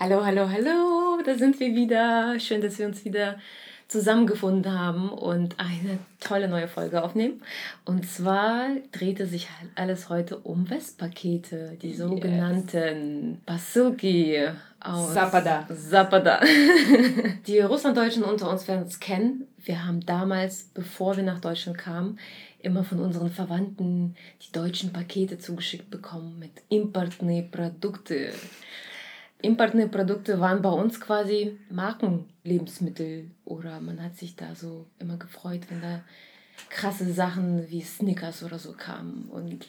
Hallo, hallo, hallo, da sind wir wieder. Schön, dass wir uns wieder zusammengefunden haben und eine tolle neue Folge aufnehmen. Und zwar drehte sich alles heute um Westpakete, die sogenannten Basilki aus Zapada. Zapada. Die Russlanddeutschen unter uns werden es kennen. Wir haben damals, bevor wir nach Deutschland kamen, immer von unseren Verwandten die deutschen Pakete zugeschickt bekommen mit importne Produkte. Importne Produkte waren bei uns quasi Markenlebensmittel oder man hat sich da so immer gefreut, wenn da krasse Sachen wie Snickers oder so kamen und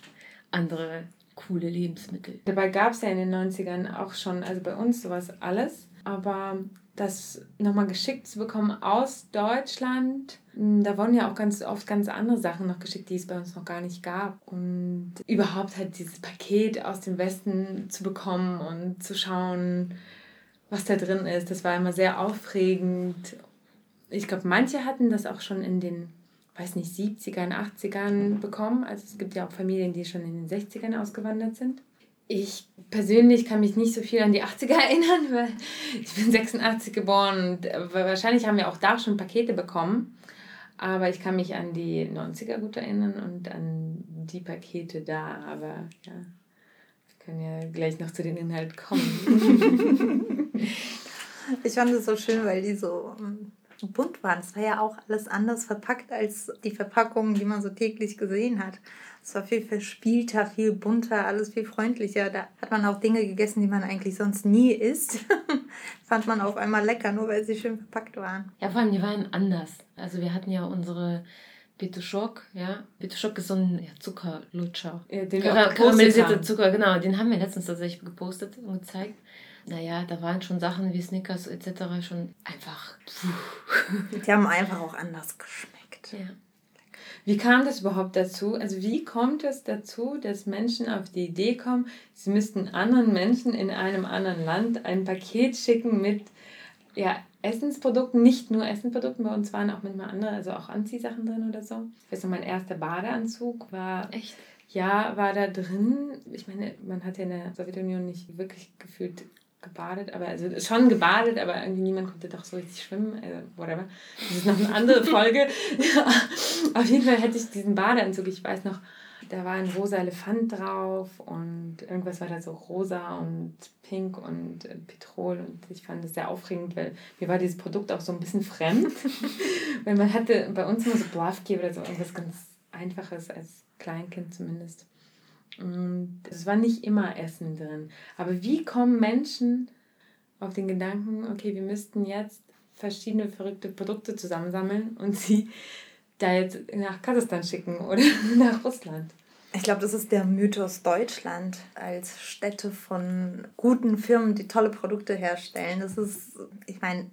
andere coole Lebensmittel. Dabei gab es ja in den 90ern auch schon, also bei uns sowas alles. Aber das nochmal geschickt zu bekommen aus Deutschland, m, da wurden ja auch ganz oft ganz andere Sachen noch geschickt, die es bei uns noch gar nicht gab. Und überhaupt halt dieses Paket aus dem Westen zu bekommen und zu schauen, was da drin ist, das war immer sehr aufregend. Ich glaube, manche hatten das auch schon in den, weiß nicht, 70ern, 80ern bekommen. Also es gibt ja auch Familien, die schon in den 60ern ausgewandert sind. Ich persönlich kann mich nicht so viel an die 80er erinnern, weil ich bin 86 geboren und äh, wahrscheinlich haben wir auch da schon Pakete bekommen. Aber ich kann mich an die 90er gut erinnern und an die Pakete da. Aber ja, wir können ja gleich noch zu den Inhalten kommen. Ich fand es so schön, weil die so ähm, so bunt waren. Es war ja auch alles anders verpackt als die Verpackungen, die man so täglich gesehen hat. Es war viel verspielter, viel bunter, alles viel freundlicher. Da hat man auch Dinge gegessen, die man eigentlich sonst nie isst. Fand man auf einmal lecker, nur weil sie schön verpackt waren. Ja, vor allem, die waren anders. Also wir hatten ja unsere Petuschok, ja. Petuschok ist so ein ja, Zuckerlutscher. Ja, den wir gepostet Karamellisierte. Zucker, genau. Den haben wir letztens tatsächlich gepostet und gezeigt. Naja, da waren schon Sachen wie Snickers etc. schon einfach. Die haben einfach auch anders geschmeckt. Ja. Wie kam das überhaupt dazu? Also wie kommt es dazu, dass Menschen auf die Idee kommen, sie müssten anderen Menschen in einem anderen Land ein Paket schicken mit ja, Essensprodukten, nicht nur Essensprodukten, bei uns waren auch manchmal andere, also auch Anziehsachen drin oder so. Ich weiß noch, mein erster Badeanzug war, Echt? ja, war da drin. Ich meine, man hat ja in der Sowjetunion nicht wirklich gefühlt gebadet, aber also schon gebadet, aber irgendwie niemand konnte doch so richtig schwimmen, äh, whatever. Das ist noch eine andere Folge. Auf jeden Fall hätte ich diesen Badeanzug, ich weiß noch, da war ein rosa Elefant drauf und irgendwas war da so rosa und pink und Petrol und ich fand das sehr aufregend, weil mir war dieses Produkt auch so ein bisschen fremd, weil man hatte bei uns immer so Blavki oder so irgendwas ganz Einfaches als Kleinkind zumindest. Es war nicht immer Essen drin. Aber wie kommen Menschen auf den Gedanken, okay, wir müssten jetzt verschiedene verrückte Produkte zusammensammeln und sie da jetzt nach Kasachstan schicken oder nach Russland? Ich glaube, das ist der Mythos Deutschland als Stätte von guten Firmen, die tolle Produkte herstellen. Das ist, ich meine,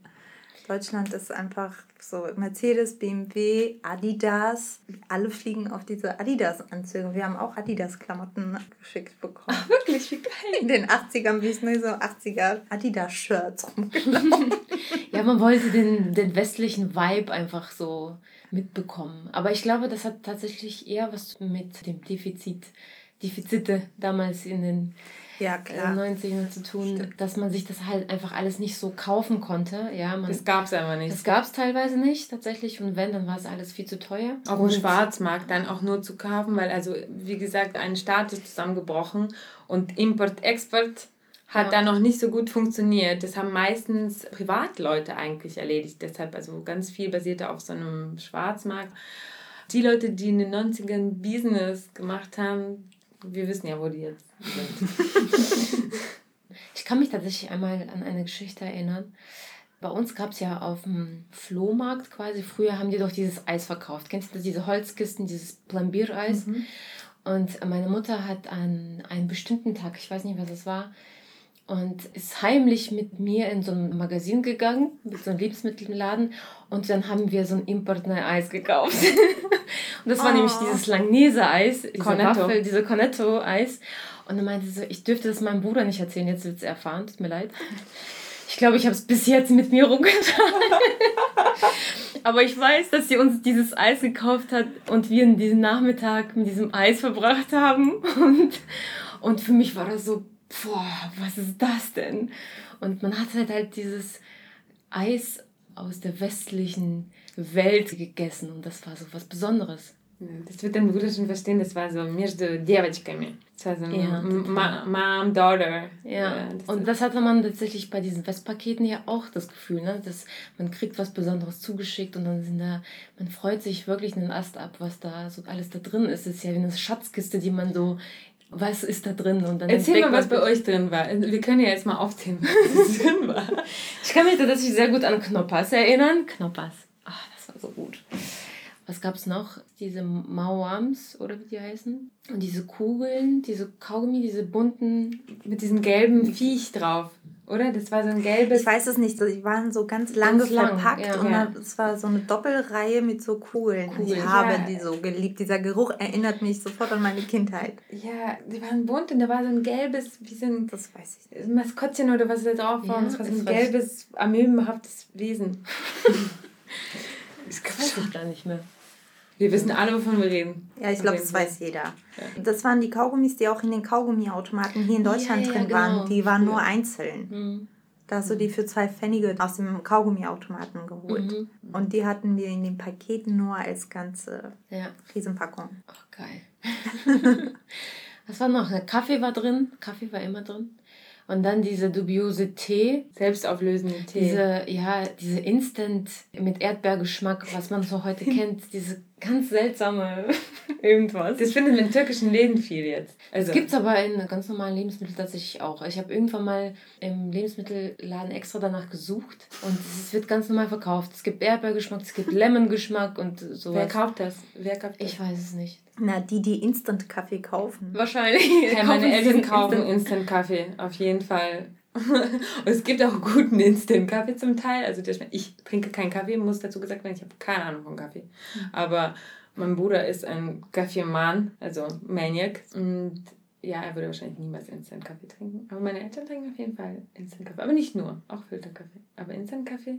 Deutschland ist einfach so Mercedes, BMW, Adidas. Alle fliegen auf diese Adidas-Anzüge. Wir haben auch Adidas-Klamotten geschickt bekommen. Wirklich, wie geil. In den 80ern bin ich nur so 80er Adidas-Shirts rumgelaufen. Ja, man wollte den, den westlichen Vibe einfach so mitbekommen. Aber ich glaube, das hat tatsächlich eher was mit dem Defizit, Defizite damals in den Ja, äh, klar. 90ern zu tun, dass man sich das halt einfach alles nicht so kaufen konnte. Ja, man, Das gab es einfach nicht. das gab es teilweise nicht tatsächlich und wenn, dann war es alles viel zu teuer. auf Und- dem Schwarzmarkt dann auch nur zu kaufen, weil also, wie gesagt, ein Staat ist zusammengebrochen und Import-Export hat Ja. da noch nicht so gut funktioniert. Das haben meistens Privatleute eigentlich erledigt. Deshalb also ganz viel basierte auf so einem Schwarzmarkt. Die Leute, die in den 90ern Business gemacht haben, wir wissen ja, wo die jetzt sind. Ich kann mich tatsächlich einmal an eine Geschichte erinnern. Bei uns gab es ja auf dem Flohmarkt quasi, früher haben die doch dieses Eis verkauft. Kennst du diese Holzkisten, dieses Plambiereis? Und meine Mutter hat an einem bestimmten Tag, ich weiß nicht, was es war, und ist heimlich mit mir in so ein Magazin gegangen, mit so einem Lebensmittelladen. Und dann haben wir so ein Importnei-Eis gekauft. und das war Oh. nämlich dieses Langnese-Eis, diese Cornetto. Waffel, diese Cornetto-Eis. Und dann meinte sie so, ich dürfte das meinem Bruder nicht erzählen, jetzt wird es erfahren, tut mir leid. Ich glaube, ich habe es bis jetzt mit mir rumgetragen. Aber ich weiß, dass sie uns dieses Eis gekauft hat und wir diesen Nachmittag mit diesem Eis verbracht haben. Und, und für mich war das so, boah, was ist das denn? Und man hat halt halt dieses Eis aus der westlichen Welt gegessen und das war so was Besonderes. Das wird dein Bruder schon verstehen, das war so между девочками. Das war so ein Ja, Ma- Mom, Daughter. Ja, Äh, das und ist- das hatte man tatsächlich bei diesen Westpaketen ja auch das Gefühl, ne? dass man kriegt was Besonderes zugeschickt und dann sind da, man freut sich wirklich einen Ast ab, was da so alles da drin ist. Es ist ja wie eine Schatzkiste, die man so, was ist da drin? Und dann Erzähl mal, was bei euch drin war. Wir können ja jetzt mal aufzählen, was drin war. Ich kann mich tatsächlich sehr gut an Knoppers erinnern. Knoppers. Ach, das war so gut. Was gab's noch? Diese Mauams oder wie die heißen? Und diese Kugeln, diese Kaugummi, diese bunten. Mit diesem gelben Viech drauf, oder? Das war so ein gelbes. Ich weiß es nicht, die waren so ganz lange Ganz lang, verpackt ja. und Ja. es war so eine Doppelreihe mit so Kugeln. Kugeln, ich habe ja. die so geliebt. Dieser Geruch erinnert mich sofort an meine Kindheit. Ja, die waren bunt und da war so ein gelbes, wie so ein Das weiß ich nicht. Maskottchen oder was da drauf war. Ja, und das war so ein das gelbes, amöbenhaftes Wesen. Ich weiß es gar nicht mehr. Wir wissen alle, wovon wir reden. Ja, ich glaube, das weiß jeder. Das waren die Kaugummis, die auch in den Kaugummiautomaten hier in Deutschland Ja, ja, drin genau. waren. Die waren nur einzeln. Hm. Da hast du die für zwei Pfennige aus dem Kaugummiautomaten geholt. Mhm. Und die hatten wir in den Paketen nur als ganze Ja. Riesenpackung. Ach, geil. Was war noch? Kaffee war drin. Kaffee war immer drin. Und dann diese dubiose Tee. Selbstauflösende Tee. Diese, ja, diese Instant mit Erdbeergeschmack, was man so heute kennt. Diese ganz seltsame irgendwas. das findet man in türkischen Läden viel jetzt. Also, Das gibt es aber in ganz normalen Lebensmitteln tatsächlich auch. Ich habe irgendwann mal im Lebensmittelladen extra danach gesucht und es wird ganz normal verkauft. Es gibt Erdbeergeschmack, es gibt Lemon-Geschmack und so. wer kauft das? Wer kauft das? Ich weiß es nicht. Na, die, die Instant-Kaffee kaufen. Wahrscheinlich. Ja, meine Eltern Instant- kaufen Instant-Kaffee, auf jeden Fall. Und es gibt auch guten Instant-Kaffee zum Teil. Also ich trinke keinen Kaffee, muss dazu gesagt werden, ich habe keine Ahnung von Kaffee. Aber mein Bruder ist ein Kaffeemann, also Maniac. Und ja, er würde wahrscheinlich niemals Instant-Kaffee trinken. Aber meine Eltern trinken auf jeden Fall Instant-Kaffee. Aber nicht nur, auch Filterkaffee. Aber Instant-Kaffee,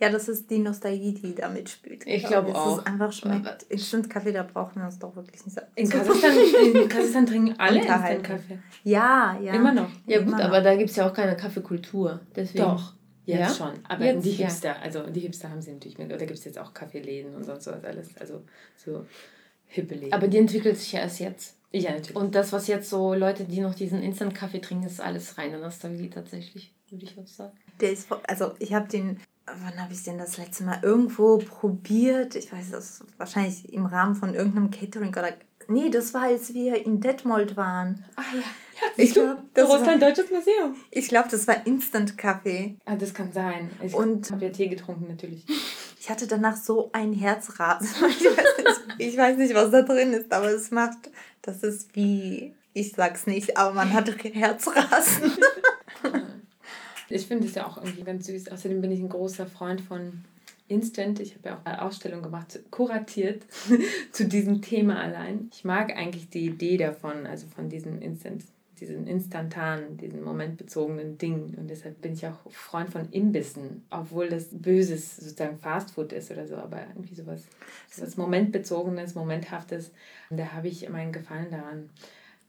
Ja, das ist die Nostalgie, die da mitspielt. Ich glaube Es auch. ist einfach schmeckt. Instant-Kaffee, da brauchen wir uns doch wirklich nicht sagen. in Kasachstan, in Kasachstan trinken alle Unterhalten. Instant-Kaffee. Ja, ja. Immer noch. Ja gut, Immer noch. aber da gibt es ja auch keine Kaffeekultur. Deswegen. Doch. Jetzt Ja? schon. Aber Jetzt, die ja. Hipster, also die Hipster haben sie natürlich mit. Oder gibt es jetzt auch Kaffeeläden und sonst was alles. Also so hippe Läden. Aber die entwickelt sich ja erst jetzt. ja, natürlich. Und das, was jetzt so Leute, die noch diesen Instant-Kaffee trinken, ist alles reine Nostalgie tatsächlich, würde ich auch sagen. Der ist, voll- also ich habe den, wann habe ich den das letzte Mal irgendwo probiert? Ich weiß, das ist wahrscheinlich im Rahmen von irgendeinem Catering oder. Nee, das war, als wir in Detmold waren. ah ja, ja Ich glaube, das, war- Russland-Deutsches Museum. ich glaub, das war Instant-Kaffee. Ah, das kann sein. Ich habe ja Tee getrunken, natürlich. Ich hatte danach so ein Herzrasen. Ich weiß, nicht, ich weiß nicht, was da drin ist, aber es macht, das ist wie, ich sag's nicht, aber man hat Herzrasen. Ich finde es ja auch irgendwie ganz süß. Außerdem bin ich ein großer Freund von Instant. Ich habe ja auch eine Ausstellung gemacht, kuratiert zu diesem Thema allein. Ich mag eigentlich die Idee davon, also von diesen Instant, diesen instantanen, diesen momentbezogenen Dingen. Und deshalb bin ich auch Freund von Imbissen, obwohl das böses sozusagen Fastfood ist oder so, aber irgendwie sowas, sowas momentbezogenes, momenthaftes. Und da habe ich meinen Gefallen daran.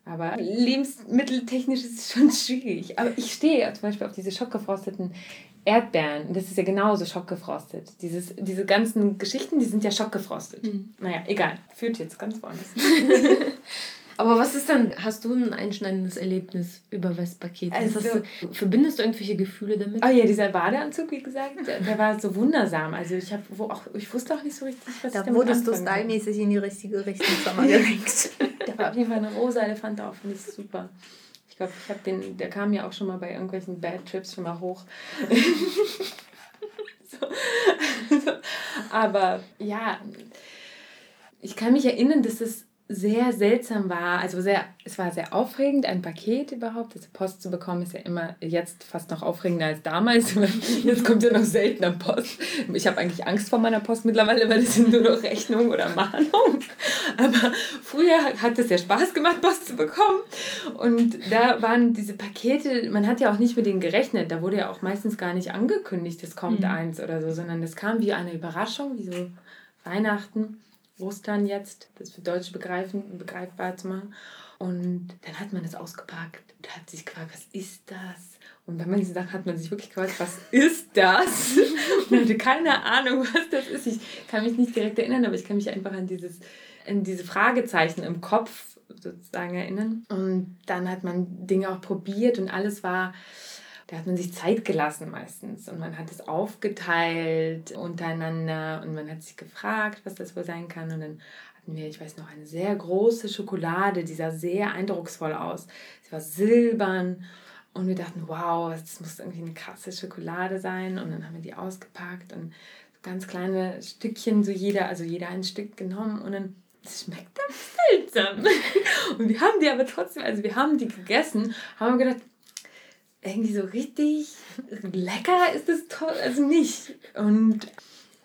Aber lebensmitteltechnisch ist es schon schwierig. Aber ich stehe ja zum Beispiel auf diese schockgefrosteten Erdbeeren. Das ist ja genauso schockgefrostet. Dieses, diese ganzen Geschichten, die sind ja schockgefrostet. Naja, egal. Führt jetzt ganz woanders. Aber was ist dann, hast du ein einschneidendes Erlebnis über Westpaket? Also- du, verbindest du irgendwelche Gefühle damit? Oh ja, dieser Badeanzug, wie gesagt, der, der war so wundersam. Also ich habe wo auch, ich wusste auch nicht so richtig, was ich Da damit wurdest du stylmäßig in die richtige Richtung gelenkt. Da war auf jeden Fall ein rosa Elefant drauf, finde ich super. Ich glaube, ich habe den, der kam ja auch schon mal bei irgendwelchen Bad Trips schon mal hoch. so. so. Aber ja, ich kann mich erinnern, dass es sehr seltsam war, also sehr, es war sehr aufregend, ein Paket überhaupt, also Post zu bekommen, ist ja immer jetzt fast noch aufregender als damals. Jetzt kommt ja noch seltener Post. Ich habe eigentlich Angst vor meiner Post mittlerweile, weil es sind nur noch Rechnungen oder Mahnungen. Aber früher hat es ja Spaß gemacht, Post zu bekommen. Und da waren diese Pakete, man hat ja auch nicht mit denen gerechnet, da wurde ja auch meistens gar nicht angekündigt, es kommt mhm. eins oder so, sondern es kam wie eine Überraschung, wie so Weihnachten. Ostern jetzt, das für Deutsche begreifen, begreifbar zu machen. Und dann hat man das ausgepackt und hat sich gefragt, was ist das? Und bei manchen Sachen hat man sich wirklich gefragt, was ist das? Und hatte keine Ahnung, was das ist. Ich kann mich nicht direkt erinnern, aber ich kann mich einfach an dieses, an diese Fragezeichen im Kopf sozusagen erinnern. Und dann hat man Dinge auch probiert und alles war da hat man sich Zeit gelassen meistens und man hat es aufgeteilt untereinander und man hat sich gefragt, was das wohl sein kann. Und dann hatten wir, ich weiß noch, eine sehr große Schokolade, die sah sehr eindrucksvoll aus. Sie war silbern und wir dachten, wow, das muss irgendwie eine krasse Schokolade sein. Und dann haben wir die ausgepackt und ganz kleine Stückchen, so jeder, also jeder ein Stück genommen und dann das schmeckt dann seltsam. Und wir haben die aber trotzdem, also wir haben die gegessen, haben gedacht, irgendwie so richtig lecker ist es toll, also nicht. Und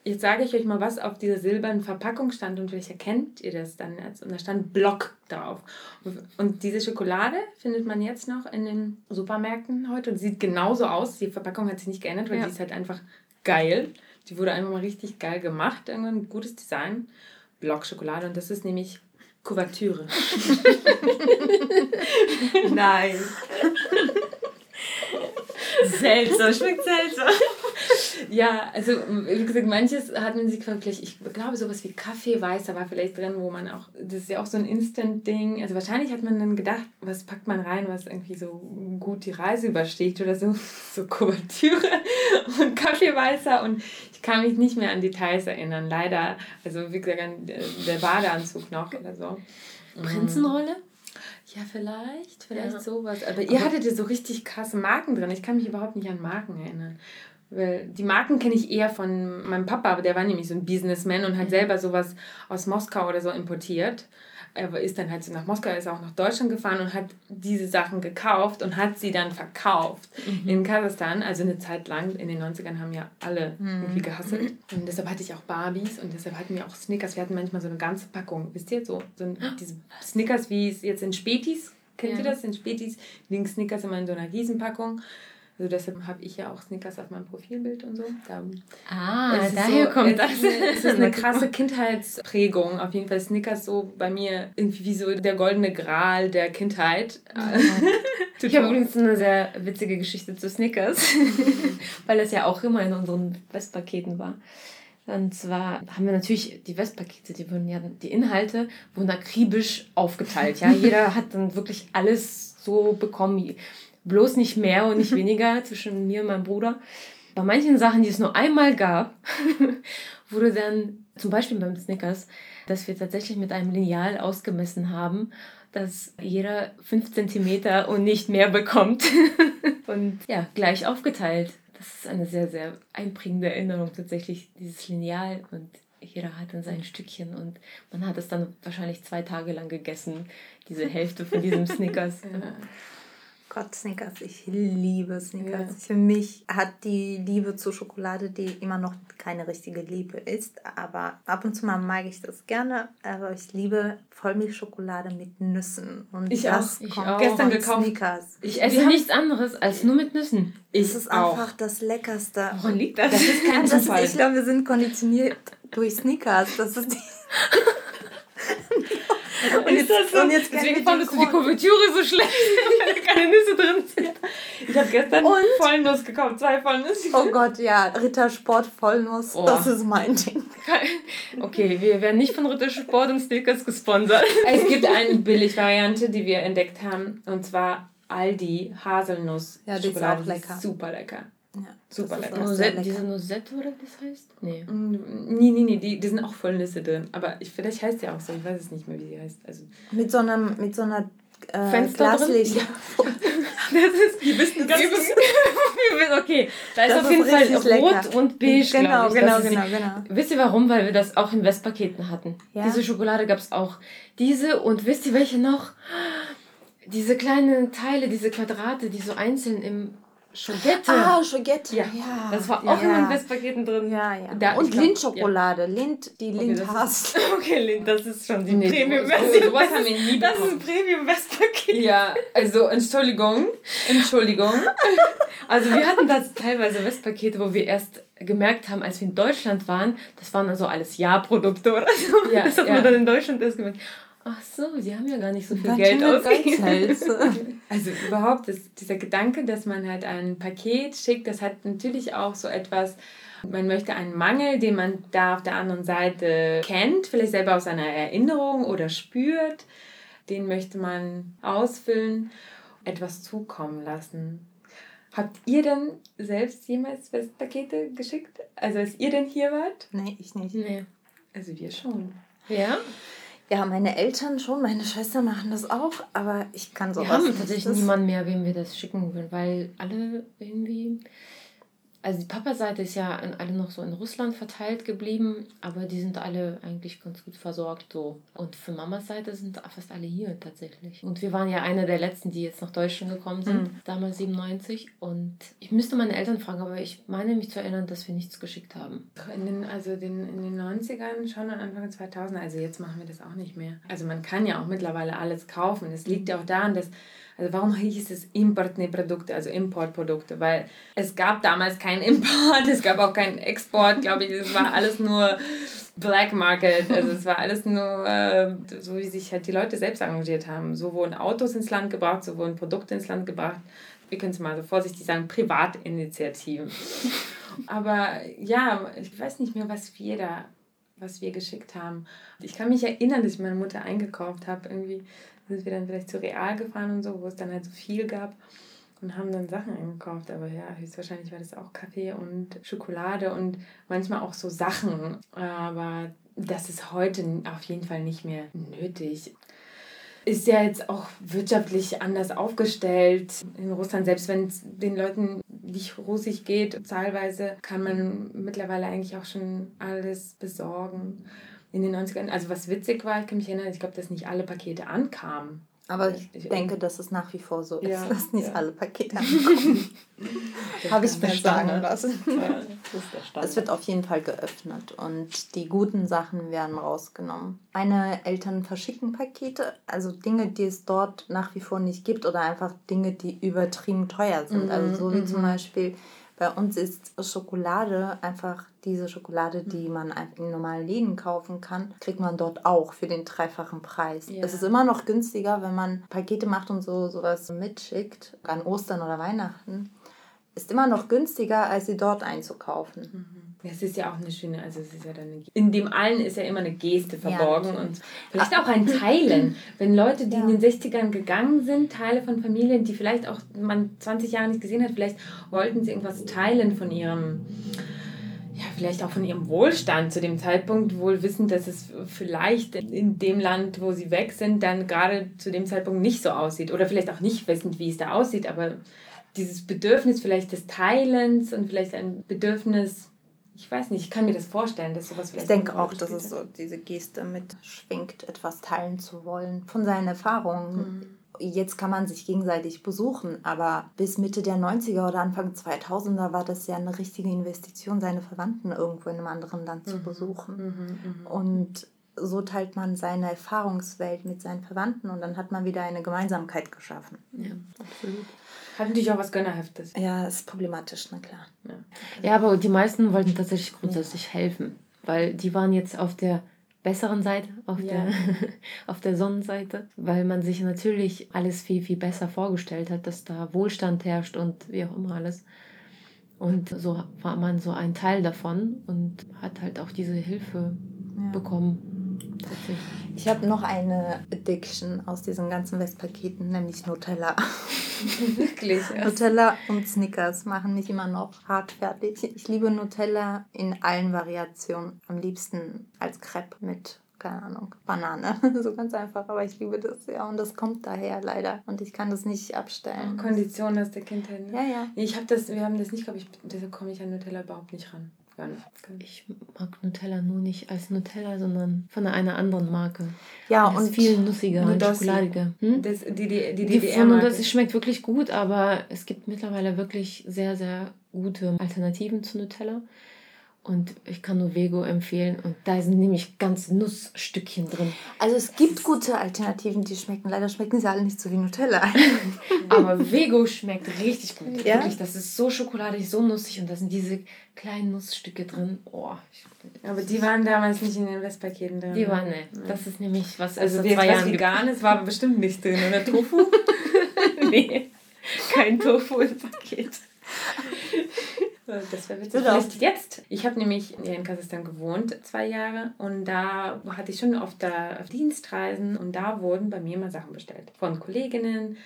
jetzt sage ich euch mal, was auf dieser silbernen Verpackung stand und vielleicht erkennt ihr das dann jetzt. Und da stand Block drauf. Und diese Schokolade findet man jetzt noch in den Supermärkten heute und sieht genauso aus. Die Verpackung hat sich nicht geändert, weil ja. die ist halt einfach geil. Die wurde einfach mal richtig geil gemacht. Irgendwann ein gutes Design. Block Schokolade und das ist nämlich Kuvertüre. Nein. Seltsam, schmeckt seltsam. ja, also wie gesagt, manches hat man sich vielleicht, ich glaube, sowas wie Kaffee weiß, da war vielleicht drin, wo man auch, das ist ja auch so ein Instant-Ding. Also wahrscheinlich hat man dann gedacht, was packt man rein, was irgendwie so gut die Reise übersteht oder so. So Kuvertüre und Kaffeeweißer und ich kann mich nicht mehr an Details erinnern, leider. Also wie gesagt, an der Badeanzug noch oder so. Prinzenrolle? Ja, vielleicht, vielleicht ja. sowas. Aber ihr hattet ja so richtig krasse Marken drin. Ich kann mich überhaupt nicht an Marken erinnern. Weil die Marken kenne ich eher von meinem Papa, aber der war nämlich so ein Businessman und hat mhm. selber sowas aus Moskau oder so importiert er ist dann halt so nach Moskau, ist auch nach Deutschland gefahren und hat diese Sachen gekauft und hat sie dann verkauft mhm. in Kasachstan. Also eine Zeit lang, in den 90ern haben ja alle mhm. irgendwie gehasselt. Und deshalb hatte ich auch Barbies und deshalb hatten wir auch Snickers. Wir hatten manchmal so eine ganze Packung, wisst ihr, so, so diese Snickers, wie es jetzt in Spätis, kennt ja. ihr das? In Spätis liegen Snickers immer in so einer Riesenpackung. Also deshalb habe ich ja auch Snickers auf meinem Profilbild und so. Da ah, daher so, kommt das. Es ist eine krasse Kindheitsprägung. Auf jeden Fall Snickers so bei mir irgendwie wie so der goldene Gral der Kindheit. ich habe übrigens eine sehr witzige Geschichte zu Snickers, weil es ja auch immer in unseren Westpaketen war. Und zwar haben wir natürlich die Westpakete, die wurden ja, die Inhalte wurden akribisch aufgeteilt. Ja, jeder hat dann wirklich alles so bekommen bloß nicht mehr und nicht weniger zwischen mir und meinem Bruder. Bei manchen Sachen, die es nur einmal gab, wurde dann, zum Beispiel beim Snickers, dass wir tatsächlich mit einem Lineal ausgemessen haben, dass jeder 5 cm und nicht mehr bekommt. und ja, gleich aufgeteilt. Das ist eine sehr, sehr einprägende Erinnerung tatsächlich, dieses Lineal. Und jeder hat dann sein Stückchen und man hat es dann wahrscheinlich zwei Tage lang gegessen, diese Hälfte von diesem Snickers. ja. Gott, Snickers. Ich liebe Snickers. Ja. Für mich hat die Liebe zur Schokolade, die immer noch keine richtige Liebe ist, aber ab und zu mal mag ich das gerne. Aber ich liebe Vollmilchschokolade mit Nüssen. Und ich das auch. Ich kommt auch. Gestern gekauft. Snickers. Ich esse nichts anderes als nur mit Nüssen. Ich das ist auch. einfach das Leckerste. Woran liegt das? Das ist kein Zufall. ich glaube, wir sind konditioniert durch Snickers. Das ist die und jetzt, so? und jetzt Deswegen fandest du die Kuvertüre so schlecht, weil da keine Nüsse drin sind. Ich habe gestern und? Vollnuss gekauft, zwei Vollnüsse. Oh Gott, ja, Rittersport Vollnuss, oh. das ist mein Ding. Okay, wir werden nicht von Rittersport und Snickers gesponsert. Es gibt eine Billigvariante, die wir entdeckt haben, und zwar Aldi Haselnuss. Ja, die ist auch lecker. Super lecker. Ja, Super lecker. Nosette, diese Nosette oder wie das heißt? Nee. Mm, nee, nee, nee, die, die sind auch voll Nüsse drin. Aber ich, vielleicht heißt die auch so, ich weiß es nicht mehr, wie sie heißt. Also mit so einem, mit so einer äh, Fenster Glaslicht. Ja. Das ist, Wir wissen ganz okay, da ist Das auf jeden ist Fall rot lecker. und beige. Genau, genau, genau, genau. Wisst ihr warum? Weil wir das auch in Westpaketen hatten. Ja. Diese Schokolade gab es auch. Diese und wisst ihr welche noch? Diese kleinen Teile, diese Quadrate, die so einzeln im Schogette. Ah, Schogetti. Ja, Ja, das war ja. auch immer in Westpaketen drin. Ja, ja. Da- und Lindschokolade. Lind, die Okay, Lind das hast. Okay, Lynn, das ist schon die Nee, Premium so- Version. sowas haben wir nie Das ist bekommen. ein Premium Westpaket. Ja, also Entschuldigung. Entschuldigung. Also wir hatten da teilweise Westpakete, wo wir erst gemerkt haben, als wir in Deutschland waren, das waren also alles Ja-Produkte oder so. Ja, das hat ja. man dann in Deutschland erst gemerkt. Ach so, die haben ja gar nicht so viel Ganz Geld ausgegeben. Also überhaupt, das, dieser Gedanke, dass man halt ein Paket schickt, das hat natürlich auch so etwas, man möchte einen Mangel, den man da auf der anderen Seite kennt, vielleicht selber aus einer Erinnerung oder spürt, den möchte man ausfüllen, etwas zukommen lassen. Habt ihr denn selbst jemals Westpakete geschickt? Also als ihr denn hier wart? nee, ich nicht. Nee. Also wir schon. Ja? Ja, meine Eltern schon, meine Schwestern machen das auch, aber ich kann sowas Wir haben tatsächlich niemanden mehr, wem wir das schicken würden, weil alle irgendwie. Also die Papa-Seite ist ja alle noch so in Russland verteilt geblieben, aber die sind alle eigentlich ganz gut versorgt so. Und für Mamas Seite sind fast alle hier tatsächlich. Und wir waren ja eine der letzten, die jetzt nach Deutschland gekommen sind, damals 97. Und ich müsste meine Eltern fragen, aber ich meine mich zu erinnern, dass wir nichts geschickt haben. In den, also den, in den 90ern, schon und Anfang der 2000 also jetzt machen wir das auch nicht mehr. Also man kann ja auch mittlerweile alles kaufen. Das liegt ja auch daran, dass, also warum hieß es importne Produkte, also Importprodukte? Weil es gab damals keinen Import, es gab auch keinen Export, glaube ich. Es war alles nur Black Market, also es war alles nur äh, so, wie sich halt die Leute selbst arrangiert haben. So wurden Autos ins Land gebracht, so wurden Produkte ins Land gebracht. Wir können es mal so vorsichtig sagen, Privatinitiativen. Aber ja, ich weiß nicht mehr, was wir da, was wir geschickt haben. Ich kann mich erinnern, dass ich meine Mutter eingekauft habe. Irgendwie sind wir dann vielleicht zu Real gefahren und so, wo es dann halt so viel gab und haben dann Sachen eingekauft. Aber ja, höchstwahrscheinlich war das auch Kaffee und Schokolade und manchmal auch so Sachen. Aber das ist heute auf jeden Fall nicht mehr nötig ist ja jetzt auch wirtschaftlich anders aufgestellt in Russland. Selbst wenn es den Leuten nicht rosig geht, zahlweise kann man mittlerweile eigentlich auch schon alles besorgen. In den 90ern, also was witzig war, ich kann mich erinnern, ich glaube, dass nicht alle Pakete ankamen. Aber ich Ich- denke, dass es nach wie vor so ist, Ja, dass nicht ja. alle Pakete ankommen. Habe ich mir sagen lassen. Ist. Es wird auf jeden Fall geöffnet und die guten Sachen werden rausgenommen. Meine Eltern verschicken Pakete, also Dinge, die es dort nach wie vor nicht gibt oder einfach Dinge, die übertrieben teuer sind. also so wie zum Beispiel bei uns ist Schokolade einfach diese Schokolade, die man einfach in normalen Läden kaufen kann, kriegt man dort auch für den dreifachen Preis. Ja. Es ist immer noch günstiger, wenn man Pakete macht und so sowas mitschickt an Ostern oder Weihnachten. Ist immer noch günstiger, als sie dort einzukaufen. Das ist ja auch eine schöne, also es ist ja dann eine, in dem allen ist ja immer eine Geste verborgen natürlich. und vielleicht auch ein Teilen. Wenn Leute, die Ja. in den 60ern gegangen sind, Teile von Familien, die vielleicht auch man 20 Jahre nicht gesehen hat, vielleicht wollten sie irgendwas teilen von ihrem, ja, vielleicht auch von ihrem Wohlstand zu dem Zeitpunkt, wohl wissend, dass es vielleicht in dem Land, wo sie weg sind, dann gerade zu dem Zeitpunkt nicht so aussieht. Oder vielleicht auch nicht wissend, wie es da aussieht, aber dieses Bedürfnis vielleicht des Teilens und vielleicht ein Bedürfnis, ich weiß nicht, ich kann mir das vorstellen, dass sowas Ich vielleicht. denke eine Rolle auch, dass es so diese Geste mitschwingt, etwas teilen zu wollen von seinen Erfahrungen. Jetzt kann man sich gegenseitig besuchen, aber bis Mitte der 90er oder Anfang 2000er war das ja eine richtige Investition, seine Verwandten irgendwo in einem anderen Land zu besuchen. Und so teilt man seine Erfahrungswelt mit seinen Verwandten und dann hat man wieder eine Gemeinsamkeit geschaffen. ja, absolut. Hat natürlich auch was Gönnerhaftes. Ja, ist problematisch, na klar. Ja, aber die meisten wollten tatsächlich grundsätzlich helfen, weil die waren jetzt auf der besseren Seite, auf, Ja. der, auf der Sonnenseite, weil man sich natürlich alles viel, viel besser vorgestellt hat, dass da Wohlstand herrscht und wie auch immer alles. Und so war man so ein Teil davon und hat halt auch diese Hilfe Ja. bekommen. Ich habe noch eine Addiction aus diesen ganzen Westpaketen, nämlich Nutella. Wirklich. Ja. Nutella und Snickers machen mich immer noch hart fertig. Ich liebe Nutella in allen Variationen. Am liebsten als Crepe mit keine Ahnung, Banane. so ganz einfach, aber ich liebe das, ja. Und das kommt daher leider. Und ich kann das nicht abstellen. Kondition aus der Kindheit. Ne? Ja, ja. Ich habe das, wir haben das nicht, glaube ich, deshalb komme ich an Nutella überhaupt nicht ran. Gar nicht. Ich mag Nutella nur nicht als Nutella, sondern von einer anderen Marke. Ja, Das ist und viel nussiger und schokoladiger. Hm? Das, die, die, die, Die DDR von das schmeckt wirklich gut, aber es gibt mittlerweile wirklich sehr, sehr gute Alternativen zu Nutella. Und ich kann nur Vego empfehlen. Und da sind nämlich ganz Nussstückchen drin. also es gibt gute Alternativen, die schmecken. Leider schmecken sie alle nicht so wie Nutella. Aber Vego schmeckt richtig gut. Ja? Wirklich, das ist so schokoladig, so nussig. Und da sind diese kleinen Nussstücke drin. Oh, ich, Aber die waren damals nicht in den Westpaketen drin. die waren ne. Das ist nämlich was Also seit zwei Jahren gibt. Veganes war aber bestimmt nicht drin, oder Tofu? nee, kein Tofu im Paket. Das wäre witzig. Vielleicht jetzt. Ich habe nämlich in Kasachstan gewohnt, zwei Jahre. Und da hatte ich schon oft da auf Dienstreisen. Und da wurden bei mir mal Sachen bestellt. Von Kolleginnen,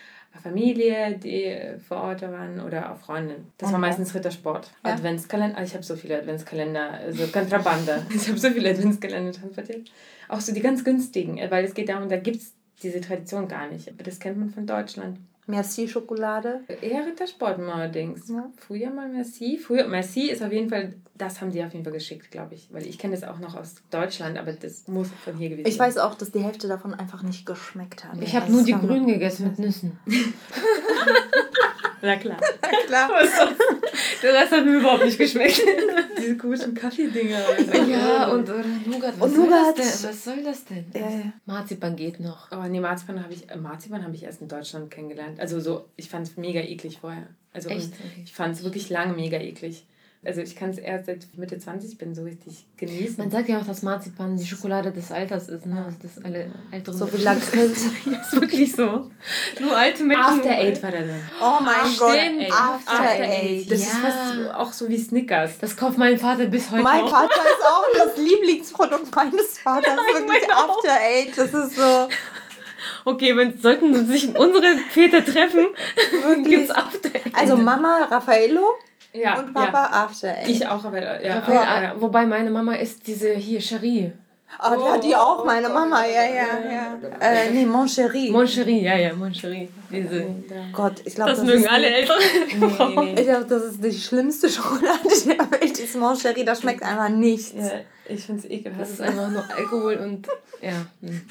Familie, die vor Ort waren oder auch Freundinnen. Das war Mhm. meistens Rittersport. Ja. Adventskalender. Also ich habe so viele Adventskalender, also Kontrabande. ich habe so viele Adventskalender transportiert. Auch so die ganz günstigen, weil es geht darum, da gibt es diese Tradition gar nicht. Aber das kennt man von Deutschland. Merci Schokolade. Eher Rittersport allerdings. Ja. Früher mal Merci. Früher, Merci ist auf jeden Fall, das haben die auf jeden Fall geschickt, glaube ich. Weil ich kenne das auch noch aus Deutschland, aber das muss von hier gewesen Ich weiß auch, dass die Hälfte davon einfach nicht geschmeckt hat. Ich habe nur die grünen gegessen mit Nüssen. Na klar. Klar. Der Rest hat mir überhaupt nicht geschmeckt. Diese komischen Kaffeedinger. ja, und oder Nougat. Was Und soll Nougat. das denn? Was soll das denn? Ja, ja. Marzipan geht noch. Aber nee, Marzipan habe ich, äh, Marzipan habe ich erst in Deutschland kennengelernt. Also so, ich fand es mega eklig vorher. Also Echt? ich fand es wirklich lange mega eklig. Also ich kann es erst seit Mitte 20 bin so richtig genießen. Man sagt ja auch, dass Marzipan die Schokolade des Alters ist, ne? Also das alle älteren So wie Lakritz. ist wirklich so. Nur alte Menschen. After Eight war da drin. Oh mein Ach, Gott. stimmt. After After Eight. Das ist Ja. fast auch so wie Snickers. Das kauft mein Vater bis heute Mein noch. Vater ist auch das Lieblingsprodukt meines Vaters. Wirklich meiner auch. After Eight. Das ist so. Okay, wenn sollten sich unsere Väter treffen, gibt's After Eight. Also Mama Raffaello Ja, und Papa After ja. Eight. Ich auch, aber ja. Raphael, aber, ja. Wobei meine Mama ist diese hier Cherie. Oh, die hat die auch, meine Mama. Ja, ja, ja. Äh, nee, Mon Chéri. Mon Cherie, ja, ja, Mon Cherie. Diese. Gott, ich glaube, Das, das, mögen ist alle Eltern. Nee, nee, Ich nee. glaube, das ist die schlimmste Schokolade der Welt. Dieses Mon Chéri, das schmeckt einfach nichts. Ja, ich finde es ekelhaft. Das ist einfach nur Alkohol und ja. hm.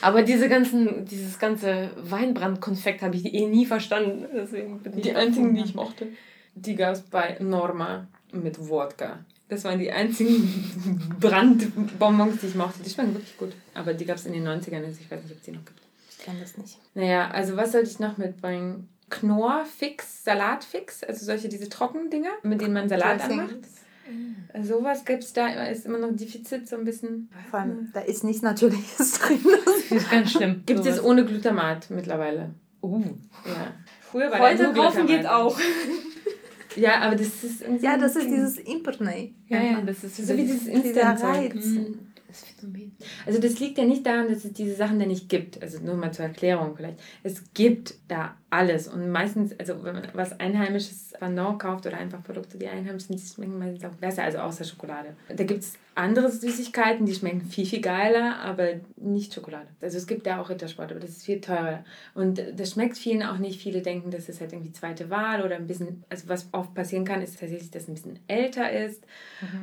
Aber diese ganzen, dieses ganze Weinbrandkonfekt habe ich eh nie verstanden. Deswegen bin ich Die einzigen, die ich mochte, die gab es bei Norma mit Wodka. Das waren die einzigen Brandbonbons, die ich mochte. Die schmecken wirklich gut. Aber die gab es in den 90ern, also ich weiß nicht, ob es die noch gibt. Ich kenne das nicht. Naja, also was sollte ich noch mitbringen? Knorrfix, Salatfix, also solche diese Trockendinger, mit denen man Salat anmacht. Also sowas gibt es da, ist immer noch ein Defizit, so ein bisschen. Vor allem, da ist nichts Natürliches drin. Das ist ganz schlimm. Gibt es ohne Glutamat mittlerweile. Uh. Ja. Früher war Heute kaufen geht auch. Ja, aber das ist Ja, das ist dieses Impernay. Ja, ja, das ist So wie dieses Dieser Instant-Zeug. Reiz. Das Phänomen. Also das liegt ja nicht daran, dass es diese Sachen da nicht gibt. Also nur mal zur Erklärung vielleicht. Es gibt da alles. Und meistens, also wenn man was Einheimisches Pendant kauft oder einfach Produkte, die einheimisch sind, die schmecken meistens auch besser, also außer Schokolade. Da gibt es andere Süßigkeiten, die schmecken viel, viel geiler, aber nicht Schokolade. Also es gibt da auch Rittersport, aber das ist viel teurer. Und das schmeckt vielen auch nicht. Viele denken, das ist halt irgendwie zweite Wahl oder ein bisschen, also was oft passieren kann, ist tatsächlich, dass es ein bisschen älter ist,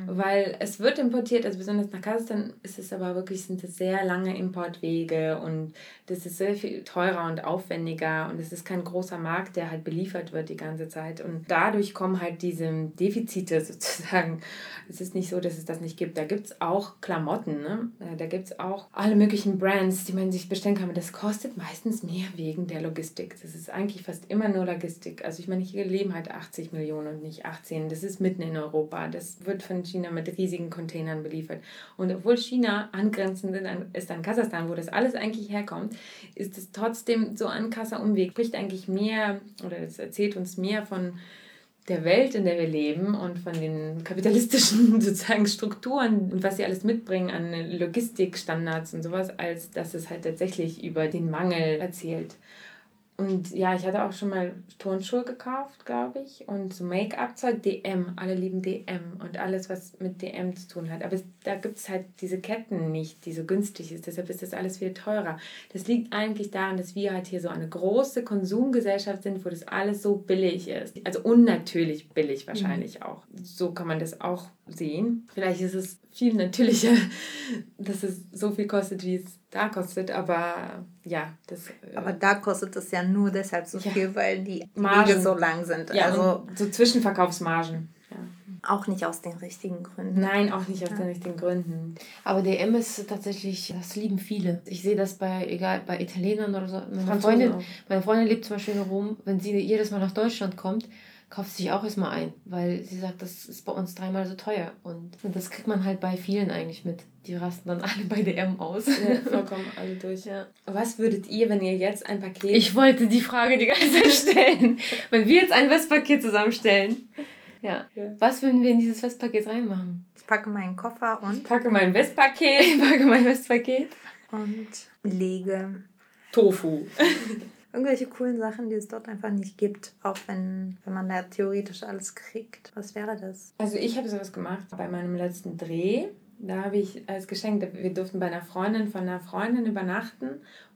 weil es wird importiert, also besonders nach Kasachstan ist es aber wirklich, sind es sehr lange Importwege und das ist sehr viel teurer und aufwendiger und es ist kein großer Markt, der halt beliefert wird die ganze Zeit und dadurch kommen halt diese Defizite sozusagen. Es ist nicht so, dass es das nicht gibt. Da gibt es auch Klamotten, ne? Äh, da gibt es auch alle möglichen Brands, die man sich bestellen kann, aber das kostet meistens mehr wegen der Logistik. Das ist eigentlich fast immer nur Logistik. Also ich meine, hier leben halt 80 Millionen und nicht 18. Das ist mitten in Europa. Das wird von China mit riesigen Containern beliefert. Und obwohl China angrenzend ist an Kasachstan, wo das alles eigentlich herkommt, ist es trotzdem so ein krasser Umweg. Eigentlich mehr, oder es erzählt uns mehr von der Welt, in der wir leben und von den kapitalistischen sozusagen Strukturen und was sie alles mitbringen an Logistikstandards und sowas, als dass es halt tatsächlich über den Mangel erzählt. Und ja, ich hatte auch schon mal Turnschuhe gekauft, glaube ich. Und so Make-up-Zeug, DM. Alle lieben DM und alles, was mit DM zu tun hat. Aber es, da gibt es halt diese Ketten nicht, die so günstig ist. Deshalb ist das alles viel teurer. Das liegt eigentlich daran, dass wir halt hier so eine große Konsumgesellschaft sind, wo das alles so billig ist. Also unnatürlich billig wahrscheinlich mhm. auch. So kann man das auch sehen. Vielleicht ist es viel natürlicher, dass es so viel kostet, wie es da kostet, aber ja, das. Äh, aber da kostet es ja nur deshalb so ja. viel, weil die Margen so lang sind. Ja, also so Zwischenverkaufsmargen. Ja. Auch nicht aus den richtigen Gründen. Nein, auch nicht aus ja. den richtigen Gründen. Aber DM ist tatsächlich, das lieben viele. Ich sehe das bei, egal, bei Italienern oder so. Meine Freundin, meine Freundin lebt zum Beispiel in Rom. Wenn sie jedes Mal nach Deutschland kommt, kauft sich auch erstmal ein, weil sie sagt, das ist bei uns dreimal so teuer. Und das kriegt man halt bei vielen eigentlich mit. Die rasten dann alle bei DM aus. Ja, vollkommen alle durch. Ja. Was würdet ihr, wenn ihr jetzt ein Paket. Ich wollte die Frage die ganze Zeit stellen. wenn wir jetzt ein Westpaket zusammenstellen. Ja. ja. Was würden wir in dieses Westpaket reinmachen? Ich packe meinen Koffer und. Ich packe mein Westpaket. Ich packe mein Westpaket. Und lege. Tofu irgendwelche coolen Sachen, die es dort einfach nicht gibt, auch wenn, wenn man da theoretisch alles kriegt. Was wäre das? Also ich habe sowas gemacht bei meinem letzten Dreh. Da habe ich als Geschenk, wir durften bei einer Freundin von einer Freundin übernachten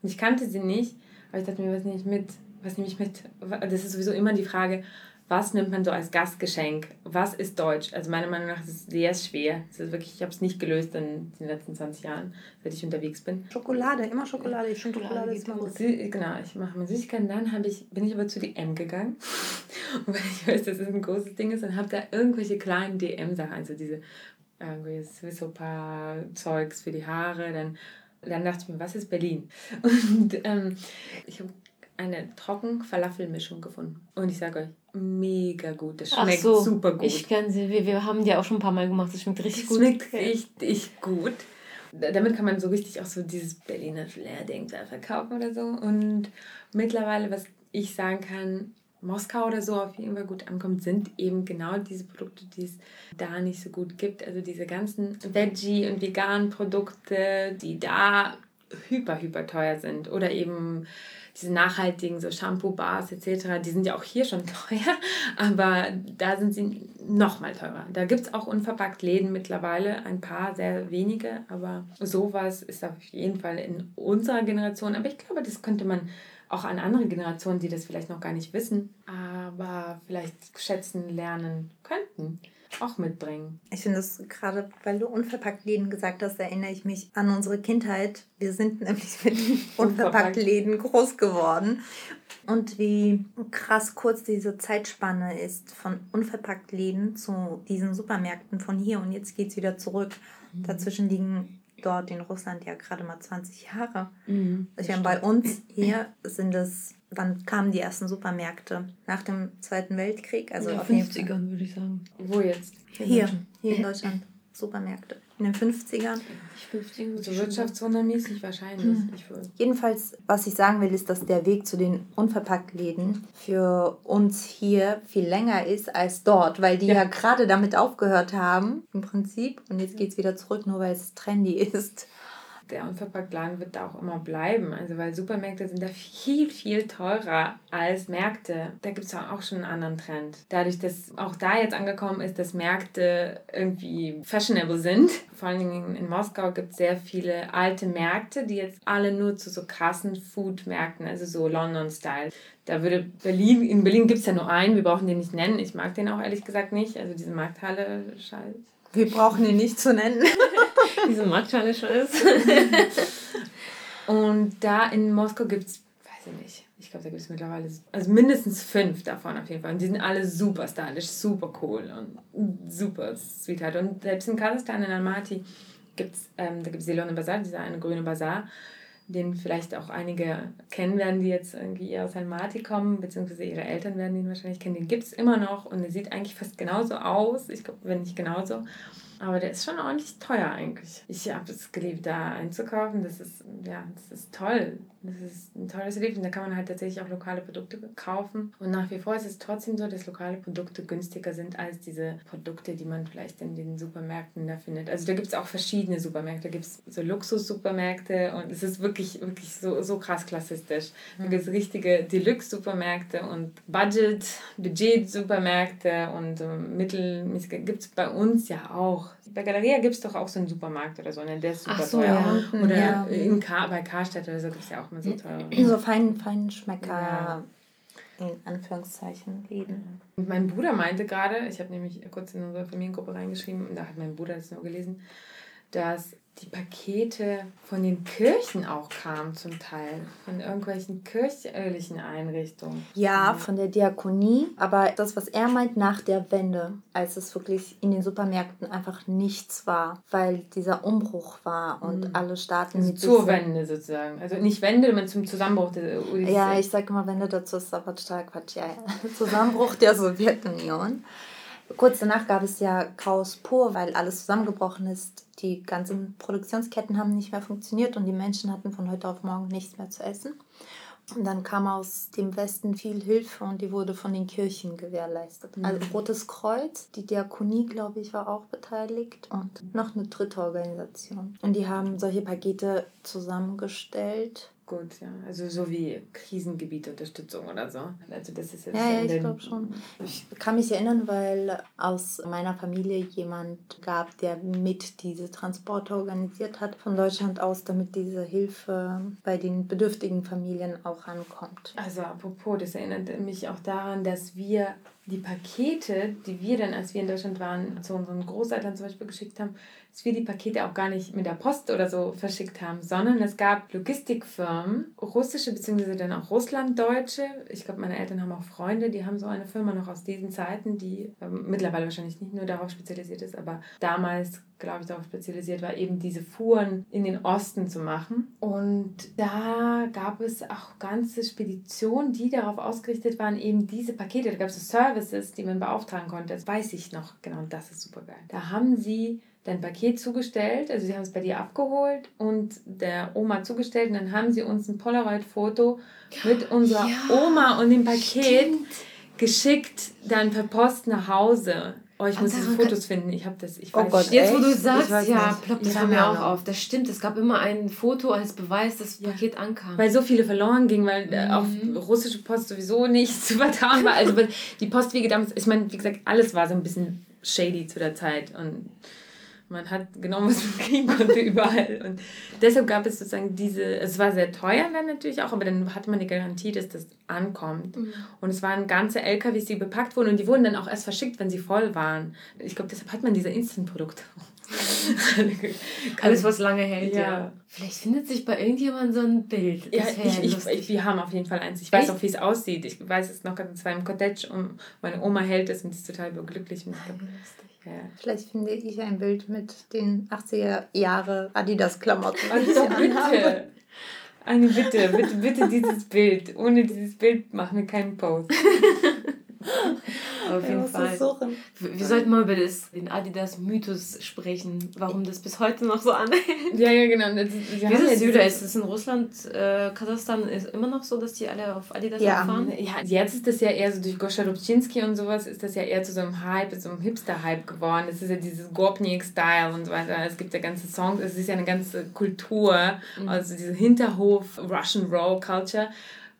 und ich kannte sie nicht, aber ich dachte mir, was nehme ich mit? Was nehme ich mit? Das ist sowieso immer die Frage, was nimmt man so als Gastgeschenk? Was ist Deutsch? Also meiner Meinung nach ist es sehr schwer. Es ist wirklich, ich habe es nicht gelöst in den letzten 20 Jahren, seit ich unterwegs bin. Schokolade, immer Schokolade. Ich finde Schokolade ist immer gut. Genau, ich mache mal Süßigkeiten. Dann ich, bin ich aber zu DM gegangen. Und weil ich weiß, dass es ein großes Ding ist, und habe da irgendwelche kleinen DM-Sachen, also diese irgendwie so ein paar Zeugs für die Haare. Dann, dann dachte ich mir, was ist Berlin? Und ähm, ich habe eine Trocken-Falafel-Mischung gefunden. Und ich sage euch, mega gut. Das schmeckt so, super gut. Ich kann sie, wir, wir haben die auch schon ein paar Mal gemacht. Das schmeckt richtig das gut. Schmeckt richtig gut. Damit kann man so richtig auch so dieses Berliner Flair-Ding da verkaufen oder so. Und mittlerweile, was ich sagen kann, Moskau oder so auf jeden Fall gut ankommt, sind eben genau diese Produkte, die es da nicht so gut gibt. Also diese ganzen Veggie- und veganen Produkte, die da hyper, hyper teuer sind. Oder eben diese nachhaltigen so Shampoo-Bars etc., die sind ja auch hier schon teuer, aber da sind sie noch mal teurer. Da gibt es auch unverpackt Läden mittlerweile, ein paar, sehr wenige, aber sowas ist auf jeden Fall in unserer Generation. Aber ich glaube, das könnte man auch an andere Generationen, die das vielleicht noch gar nicht wissen, aber vielleicht schätzen lernen könnten auch mitbringen. Ich finde das gerade, weil du unverpackt Läden gesagt hast, erinnere ich mich an unsere Kindheit. Wir sind nämlich mit unverpackt Läden groß geworden. Und wie krass kurz diese Zeitspanne ist von unverpackt Läden zu diesen Supermärkten von hier und jetzt geht es wieder zurück. Mhm. Dazwischen liegen dort in Russland ja gerade mal 20 Jahre. Mhm, ich meine, bei uns hier sind es wann kamen die ersten Supermärkte? Nach dem Zweiten Weltkrieg? Also in den 50ern würde ich sagen. Wo jetzt? Hier, hier, hier in Deutschland. Supermärkte. In den 50ern. Die 50er, so wirtschaftswundermäßig wahrscheinlich. Hm. Jedenfalls, was ich sagen will, ist, dass der Weg zu den Unverpacktläden für uns hier viel länger ist als dort, weil die ja, ja gerade damit aufgehört haben, im Prinzip. Und jetzt geht es wieder zurück, nur weil es trendy ist der Unverpacktladen wird da auch immer bleiben. Also weil Supermärkte sind da viel, viel teurer als Märkte. Da gibt es auch schon einen anderen Trend. Dadurch, dass auch da jetzt angekommen ist, dass Märkte irgendwie fashionable sind. Vor allen Dingen in Moskau gibt es sehr viele alte Märkte, die jetzt alle nur zu so krassen Food-Märkten, also so London-Style. Da würde Berlin, in Berlin gibt es ja nur einen, wir brauchen den nicht nennen. Ich mag den auch ehrlich gesagt nicht. Also diese Markthalle, scheiße. Wir brauchen ihn nicht zu nennen. Diese Markthalle ist. Und da in Moskau gibt es, weiß ich nicht, ich glaube, da gibt es mittlerweile, also mindestens fünf davon auf jeden Fall. Und die sind alle super stylisch, super cool und super Sweetheart. Und selbst in Kasachstan, in Almaty, gibt es, ähm, da gibt es Silone Bazar, dieser eine grüne Bazar, den vielleicht auch einige kennen werden, die jetzt irgendwie aus Almaty kommen, beziehungsweise ihre Eltern werden den wahrscheinlich kennen. Den gibt es immer noch und der sieht eigentlich fast genauso aus, ich glaube, wenn nicht genauso. Aber der ist schon ordentlich teuer eigentlich. Ich habe es geliebt, da einzukaufen. Das ist, ja, das ist toll. Das ist ein tolles Erlebnis. Da kann man halt tatsächlich auch lokale Produkte kaufen. Und nach wie vor ist es trotzdem so, dass lokale Produkte günstiger sind als diese Produkte, die man vielleicht in den Supermärkten da findet. Also da gibt es auch verschiedene Supermärkte. Da gibt es so Luxus-Supermärkte und es ist wirklich, wirklich so, so krass klassistisch. Da gibt es richtige Deluxe-Supermärkte und Budget, Budget-Supermärkte und äh, mittelmäßige. Gibt es bei uns ja auch. Bei Galeria gibt es doch auch so einen Supermarkt oder so, ne? der ist super Ach so, teuer. ja. Oder Ja. in Kar bei Karstadt oder so gibt es ja auch mal so teure. So fein, fein Schmecker, Ja. in Anführungszeichen, Läden. Und mein Bruder meinte gerade, ich habe nämlich kurz in unsere Familiengruppe reingeschrieben, da hat mein Bruder das nur gelesen, dass die Pakete von den Kirchen auch kamen zum Teil, von irgendwelchen kirchlichen Einrichtungen. Ja, von der Diakonie, aber das, was er meint, nach der Wende, als es wirklich in den Supermärkten einfach nichts war, weil dieser Umbruch war und alle Staaten Also zur Wende sozusagen. Also nicht Wende, sondern zum Zusammenbruch der UdSSR. Ja, ich sage immer Wende dazu ist aber total Quatsch. Ja, ja. Zusammenbruch der Sowjetunion. Kurz danach gab es ja Chaos pur, weil alles zusammengebrochen ist. Die ganzen Produktionsketten haben nicht mehr funktioniert und die Menschen hatten von heute auf morgen nichts mehr zu essen. Und dann kam aus dem Westen viel Hilfe und die wurde von den Kirchen gewährleistet. Also Rotes Kreuz, die Diakonie, glaube ich, war auch beteiligt und noch eine dritte Organisation. Und die haben solche Pakete zusammengestellt Gut, ja. Also so wie Krisengebietunterstützung oder so. Also das ist jetzt Ja, ja, ich glaube schon. Ich kann mich erinnern, weil aus meiner Familie jemand gab, der mit diese Transporte organisiert hat von Deutschland aus, damit diese Hilfe bei den bedürftigen Familien auch ankommt. Also apropos, das erinnert mich auch daran, dass wir die Pakete, die wir dann, als wir in Deutschland waren, zu unseren Großeltern zum Beispiel geschickt haben, dass wir die Pakete auch gar nicht mit der Post oder so verschickt haben, sondern es gab Logistikfirmen, russische bzw. dann auch russlanddeutsche. Ich glaube, meine Eltern haben auch Freunde, die haben so eine Firma noch aus diesen Zeiten, die ähm, mittlerweile wahrscheinlich nicht nur darauf spezialisiert ist, aber damals, glaube ich, darauf spezialisiert war, eben diese Fuhren in den Osten zu machen. Und da gab es auch ganze Speditionen, die darauf ausgerichtet waren, eben diese Pakete, da gab es so Services, die man beauftragen konnte. Das weiß ich noch, genau, das ist super geil. Da haben sie dein Paket zugestellt, also sie haben es bei dir abgeholt und der Oma zugestellt und dann haben sie uns ein Polaroid-Foto mit unserer Oma und dem Paket geschickt, dann per Post nach Hause. Oh, ich muss diese Fotos finden. Ich habe das, ich Oh weiß Gott, Jetzt, wo du Echt? Sagst, ja, nicht. ploppt das Ja, mir ja. auch auf. Das stimmt, es gab immer ein Foto als Beweis, dass das Paket ankam. Weil so viele verloren gingen, weil äh, auf Mhm. russische Post sowieso nicht zu vertrauen war. Also die Postwege damals, ich meine, wie gesagt, alles war so ein bisschen shady zu der Zeit und man hat genommen, was man kriegen konnte überall. Und deshalb gab es sozusagen diese, es war sehr teuer dann natürlich auch, aber dann hatte man die Garantie, dass das ankommt. Und es waren ganze LKWs, die bepackt wurden und die wurden dann auch erst verschickt, wenn sie voll waren. Ich glaube, deshalb hat man diese Instant-Produkte. Alles, was lange hält, ja. Ja. Vielleicht findet sich bei irgendjemandem so ein Bild. Ja, Das wär ich, ich, ich, wir haben auf jeden Fall eins. Ich weiß Echt? auch, wie es aussieht. Ich weiß es noch ganz, es war im Cottage und meine Oma hält es und ist total glücklich. Ich glaub, ja. Vielleicht finde ich ein Bild mit den 80er Jahre Adidas-Klamotten. Also bitte. Eine Bitte, bitte, bitte dieses Bild. Ohne dieses Bild machen wir keinen Post. Auf jeden Fall. es suchen. Wir sollten mal über das, den Adidas-Mythos sprechen, warum das bis heute noch so anhält. Ja, ja, genau. Das, wir Wie ist ja es, Julia? Ist es in Russland, äh, Kasachstan, ist immer noch so, dass die alle auf Adidas Ja. fahren? Ja, jetzt ist das ja eher so durch Goscha Rubczynski und sowas, ist das ja eher zu so einem Hype, so einem Hipster-Hype geworden. Das ist ja dieses Gopnik-Style und so weiter. Es gibt ja ganze Songs, es ist ja eine ganze Kultur, also diese Hinterhof, Russian Roll Culture,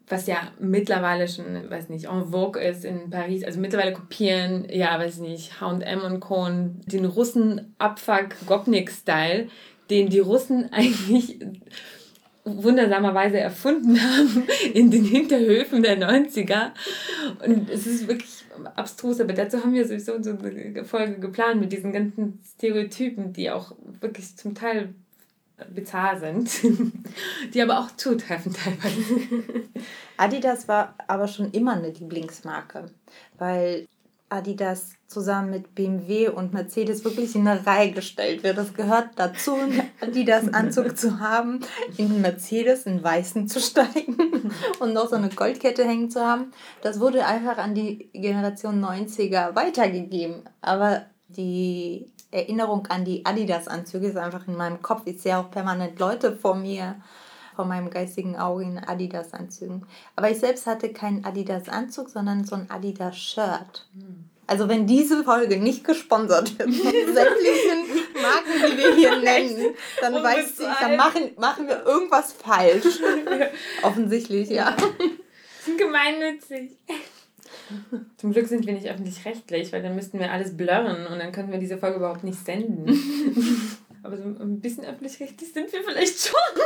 was ja mittlerweile schon, weiß nicht, en vogue ist in Paris. Also mittlerweile kopieren, ja, weiß nicht, H&M und Co. den Russen Abfuck Gopnik-Style, den die Russen eigentlich wundersamerweise erfunden haben in den Hinterhöfen der 90er. Und es ist wirklich abstrus, aber dazu haben wir sowieso so eine Folge geplant mit diesen ganzen Stereotypen, die auch wirklich zum Teil bizarr sind, die aber auch zutreffen teilweise. Adidas war aber schon immer eine Lieblingsmarke, weil Adidas zusammen mit BMW und Mercedes wirklich in eine Reihe gestellt wird. Das gehört dazu, einen Adidas-Anzug zu haben, in einen Mercedes, in weißen zu steigen und noch so eine Goldkette hängen zu haben. Das wurde einfach an die Generation 90er weitergegeben. Aber die Erinnerung an die Adidas-Anzüge ist einfach in meinem Kopf. Ich sehe auch permanent Leute vor mir vor meinem geistigen Auge in Adidas-Anzügen. Aber ich selbst hatte keinen Adidas-Anzug, sondern so ein Adidas-Shirt. Also wenn diese Folge nicht gesponsert wird von sämtlichen Marken, die wir hier nennen, dann weiß ich, dann machen, machen wir irgendwas falsch. Offensichtlich, ja. gemeinnützig. Zum Glück sind wir nicht öffentlich-rechtlich, weil dann müssten wir alles blurren und dann könnten wir diese Folge überhaupt nicht senden. Aber so ein bisschen öffentlich-rechtlich sind wir vielleicht schon.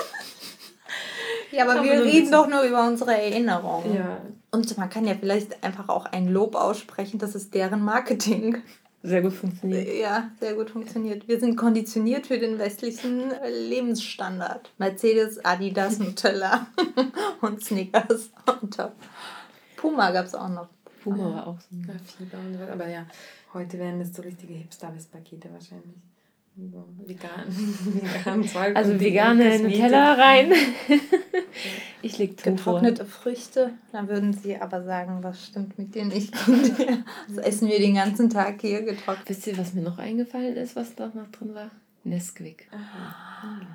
Ja, aber, Aber wir reden doch nur über unsere Erinnerungen. Ja. Und man kann ja vielleicht einfach auch ein Lob aussprechen, das ist deren Marketing. Sehr gut funktioniert. Ja, sehr gut funktioniert. Wir sind konditioniert für den westlichen äh, Lebensstandard. Mercedes, Adidas, Nutella und Snickers und Top. Puma gab es auch noch. Puma war auch so. Ja, Fieber und sowas. Aber ja, heute wären das so richtige Hipster-Pakete wahrscheinlich. So vegan, vegan Zeug Also vegane. Nutella rein. ich leg Tofu. Getrocknete Früchte. Dann würden sie aber sagen, was stimmt mit dir nicht? das essen wir den ganzen Tag hier getrocknet. Wisst ihr, was mir noch eingefallen ist, was da noch drin war? Nesquik.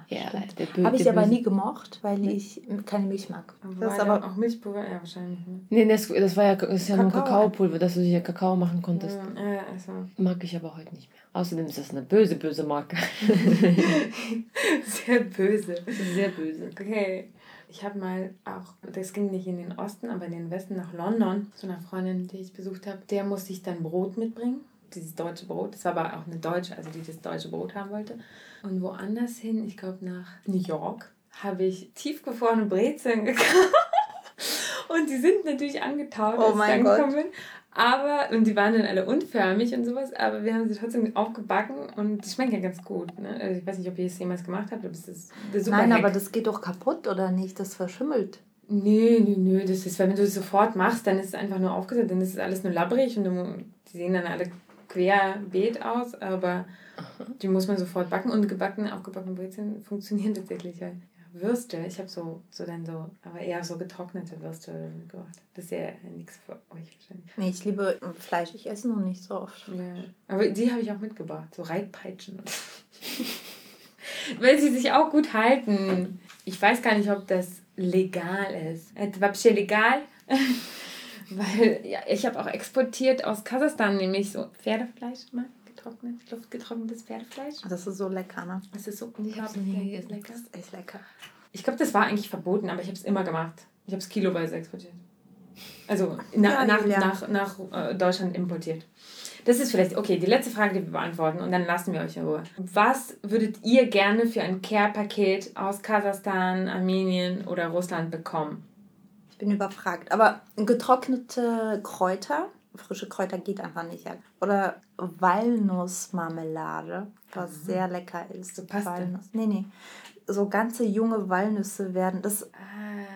Ja, der Bö Habe ich aber nie gemocht, weil ich keine Milch mag. Das ist war ja aber auch Milchpulver? Ja, wahrscheinlich. Ne? Nee, Nesquik, das war ja, das ist ja nur Kakao. Kakaopulver, dass du dir Kakao machen konntest. Ja, also. Mag ich aber heute nicht mehr. Außerdem ist das eine böse, böse Marke. Sehr böse. Sehr böse. Okay. Ich habe mal auch, das ging nicht in den Osten, aber in den Westen nach London, zu einer Freundin, die ich besucht habe. Der musste ich dann Brot mitbringen, dieses deutsche Brot. Das war aber auch eine Deutsche, also die das deutsche Brot haben wollte. Und woanders hin, ich glaube nach New York, habe ich tiefgefrorene Brezeln gekauft. Und die sind natürlich angetaut, Oh als ich mein angekommen Gott. bin. Aber, und die waren dann alle unförmig und sowas, aber wir haben sie trotzdem aufgebacken und die schmecken ja ganz gut. Ne? Also ich weiß nicht, ob ihr es jemals gemacht habt, aber es ist super Nein, Hack. aber das geht doch kaputt, oder nicht? Das verschimmelt. Nö, nö, nö, das ist, wenn du es sofort machst, dann ist es einfach nur aufgesetzt, dann ist es alles nur labbrig und du, die sehen dann alle querbeet aus, aber die muss man sofort backen und gebackene, aufgebackene Brezeln funktionieren tatsächlich. Ja. Ja, Würste, ich habe so, so dann so, aber eher so getrocknete Würste gemacht. Das ist ja nichts für euch wahrscheinlich. Nee, ich liebe Fleisch. Ich esse noch nicht so oft. Ja. Aber die habe ich auch mitgebracht, so Reitpeitschen. Weil sie sich auch gut halten. Ich weiß gar nicht, ob das legal ist. Это вообще legal? Weil ja, ich habe auch exportiert aus Kasachstan nämlich so Pferdefleisch mal getrocknet, luftgetrocknetes Pferdefleisch. Das ist so lecker, ne? Das ist so unglaublich lecker. Das ist echt lecker. Ich glaube, das war eigentlich verboten, aber ich habe es immer gemacht. Ich habe es kiloweise exportiert. Also na, Ja, nach, Julia. nach, nach äh, Deutschland importiert. Das ist vielleicht, okay, die letzte Frage, die wir beantworten und dann lassen wir euch in Ruhe. Was würdet ihr gerne für ein Care-Paket aus Kasachstan, Armenien oder Russland bekommen? Ich bin überfragt. Aber getrocknete Kräuter, frische Kräuter geht einfach nicht. Oder Walnussmarmelade, was sehr lecker ist. So Paste? Walnuss. Nee, nee. So ganze junge Walnüsse werden, das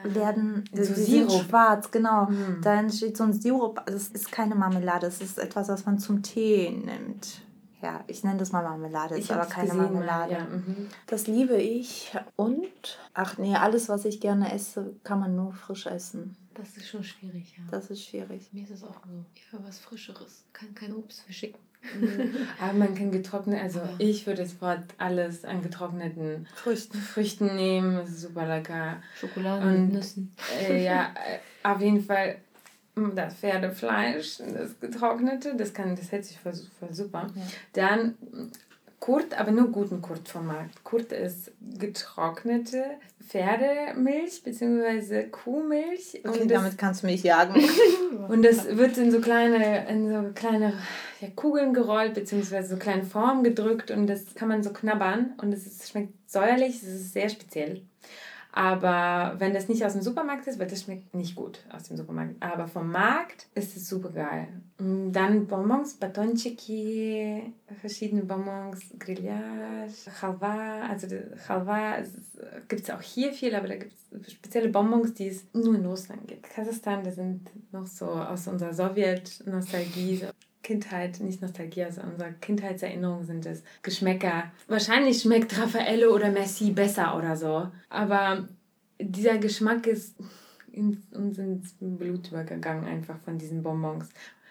werden, In so die sind Sirup. schwarz, genau. Mm. Da entsteht so ein Sirup. Das ist keine Marmelade, das ist etwas, was man zum Tee nimmt. Ja, ich nenne das mal Marmelade, ist aber keine gesehen, Marmelade. Ja, mhm. Das liebe ich. Und, ach nee, alles, was ich gerne esse, kann man nur frisch essen. Das ist schon schwierig, ja. Das ist schwierig. Mir ist es auch so. Ja, was Frischeres. Kann kein Obst verschicken. Aber man kann getrocknet, also Aber- ich würde sofort alles an getrockneten Früchten. Früchten nehmen. Das ist super lecker. Schokolade Und- mit Nüssen. Äh, ja, äh, auf jeden Fall das Pferdefleisch, das getrocknete, das kann, das hält sich voll, voll super. Ja. Dann mm, Kurt, aber nur guten Kurt vom Markt. Kurt ist getrocknete Pferdemilch bzw. Kuhmilch. Okay, und, das, damit kannst du mich jagen. und das wird in so kleine, in so kleine ja, Kugeln gerollt bzw. so kleine Formen gedrückt und das kann man so knabbern und es schmeckt säuerlich, es ist sehr speziell. Aber wenn das nicht aus dem Supermarkt ist, weil das schmeckt nicht gut aus dem Supermarkt. Aber vom Markt ist es super geil. Mm, Dann Bonbons, Batonchiki, verschiedene Bonbons, Grillage, Halwa. Also die Halwa gibt es auch hier viel, aber da gibt es spezielle Bonbons, die es nur in Russland gibt. Kasachstan, das sind noch so aus unserer Sowjet-Nostalgie. so Kindheit, nicht Nostalgie, also unsere Kindheitserinnerungen sind es. Geschmäcker. Wahrscheinlich schmeckt Raffaello oder Messi besser oder so. Aber dieser Geschmack ist in uns ins Blut übergegangen, einfach von diesen Bonbons.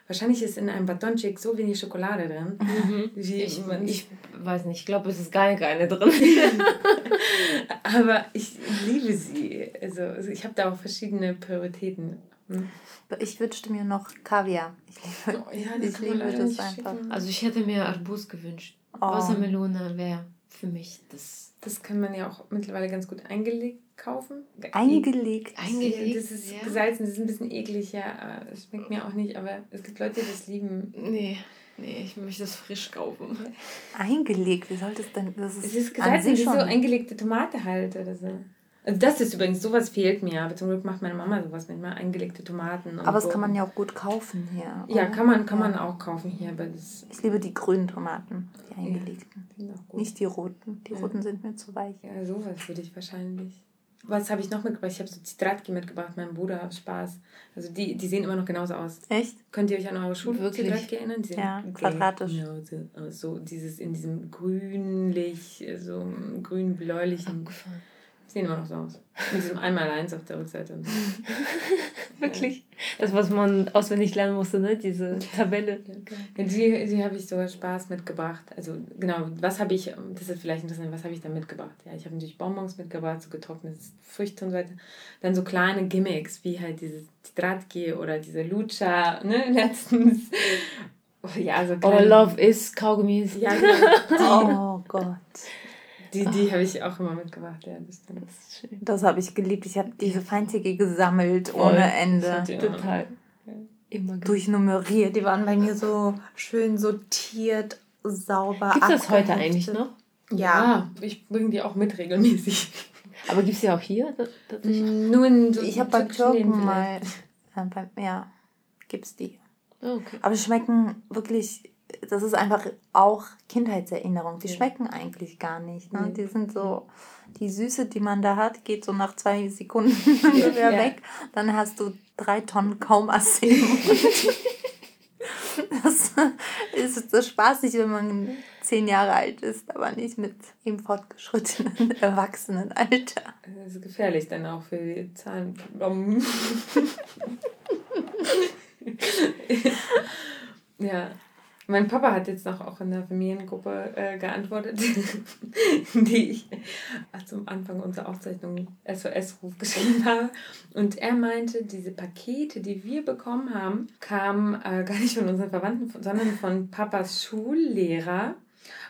Wahrscheinlich ist in einem Batonchick so wenig Schokolade drin. Wie Ich, ich weiß nicht, ich glaube, es ist gar keine drin. aber ich liebe sie. Also, also ich habe da auch verschiedene Prioritäten. Hm. Ich wünschte mir noch Kaviar. Ich liebe, Oh, ja, ich liebe das einfach. schicken. Also ich hätte mir Arbus gewünscht. Oh. Wassermelone wäre für mich das. Das kann man ja auch mittlerweile ganz gut eingelegt kaufen. Eingelegt. Eingelegt? Das ist ja. gesalzen, das ist ein bisschen eklig, ja. Es schmeckt mir auch nicht, aber es gibt Leute, die das lieben. Nee, nee, ich möchte das frisch kaufen. Eingelegt. Wie soll das denn? Das ist, Es ist an gesalzen, sich wie so eingelegte Tomate halt oder so. Also das ist übrigens, sowas fehlt mir, aber zum Glück macht meine Mama sowas mit mal eingelegte Tomaten. Aber das so. kann man ja auch gut kaufen hier. Ja, oder? kann man, kann Ja. man auch kaufen hier, aber das Ich liebe die grünen Tomaten, die eingelegten. sind auch gut. Nicht die roten. Die Ja. roten sind mir zu weich. Ja, sowas würde ich wahrscheinlich. Was habe ich noch mitgebracht? Ich habe so Zitratki mitgebracht, meinem Bruder, Spaß. Also die, die sehen immer noch genauso aus. Echt? Könnt ihr euch an eure Schule Wirklich? Zitratki erinnern? Die Ja, quadratisch. Genauso aus. So dieses in diesem grünlich, so grün-bläulichen. Abgefahren. Sehen immer noch so aus. Mit diesem einmal eins auf der Rückseite. Und so. Wirklich? Das, was man auswendig lernen musste, ne? Diese Tabelle. Ja, die die habe ich so Spaß mitgebracht. Also genau, was habe ich, das ist vielleicht interessant, was habe ich da mitgebracht? Ja, ich habe natürlich Bonbons mitgebracht, so getrocknete Früchte und so weiter. Dann so kleine Gimmicks, wie halt dieses Titratki oder diese Lucha, ne, letztens. Ja, so kleine- Love is Kaugummis. Ja, genau. Oh Gott. Die, die habe ich auch immer mitgebracht, ja, das stimmt. Das ist schön. Das habe ich geliebt. Ich habe diese Feintige gesammelt Voll. ohne Ende. Ja- Total. Immer. Durchnummeriert. Die waren bei mir so schön sortiert, sauber. Gibt es das heute eigentlich noch? Ja. ich bringe die auch mit regelmäßig. Aber gibt es ja auch hier tatsächlich? Nur in so Ich habe Läden Türken mal. Äh, ja, gibt's die. Oh, okay. Aber die schmecken wirklich. Das ist einfach auch Kindheitserinnerung. Die schmecken eigentlich gar nicht. Ne? Die sind so. Die Süße, die man da hat, geht so nach zwei Sekunden wieder weg. Dann hast du drei Tonnen kaum Arsen. Das ist so spaßig, wenn man zehn Jahre alt ist, aber nicht mit im fortgeschrittenen Erwachsenenalter. Das ist gefährlich dann auch für die Zahnbomben. ja. Mein Papa hat jetzt noch auch in der Familiengruppe äh, geantwortet, die ich zum Anfang unserer Aufzeichnung SOS-Ruf geschrieben habe. Und er meinte, diese Pakete, die wir bekommen haben, kamen äh, gar nicht von unseren Verwandten, sondern von Papas Schullehrer.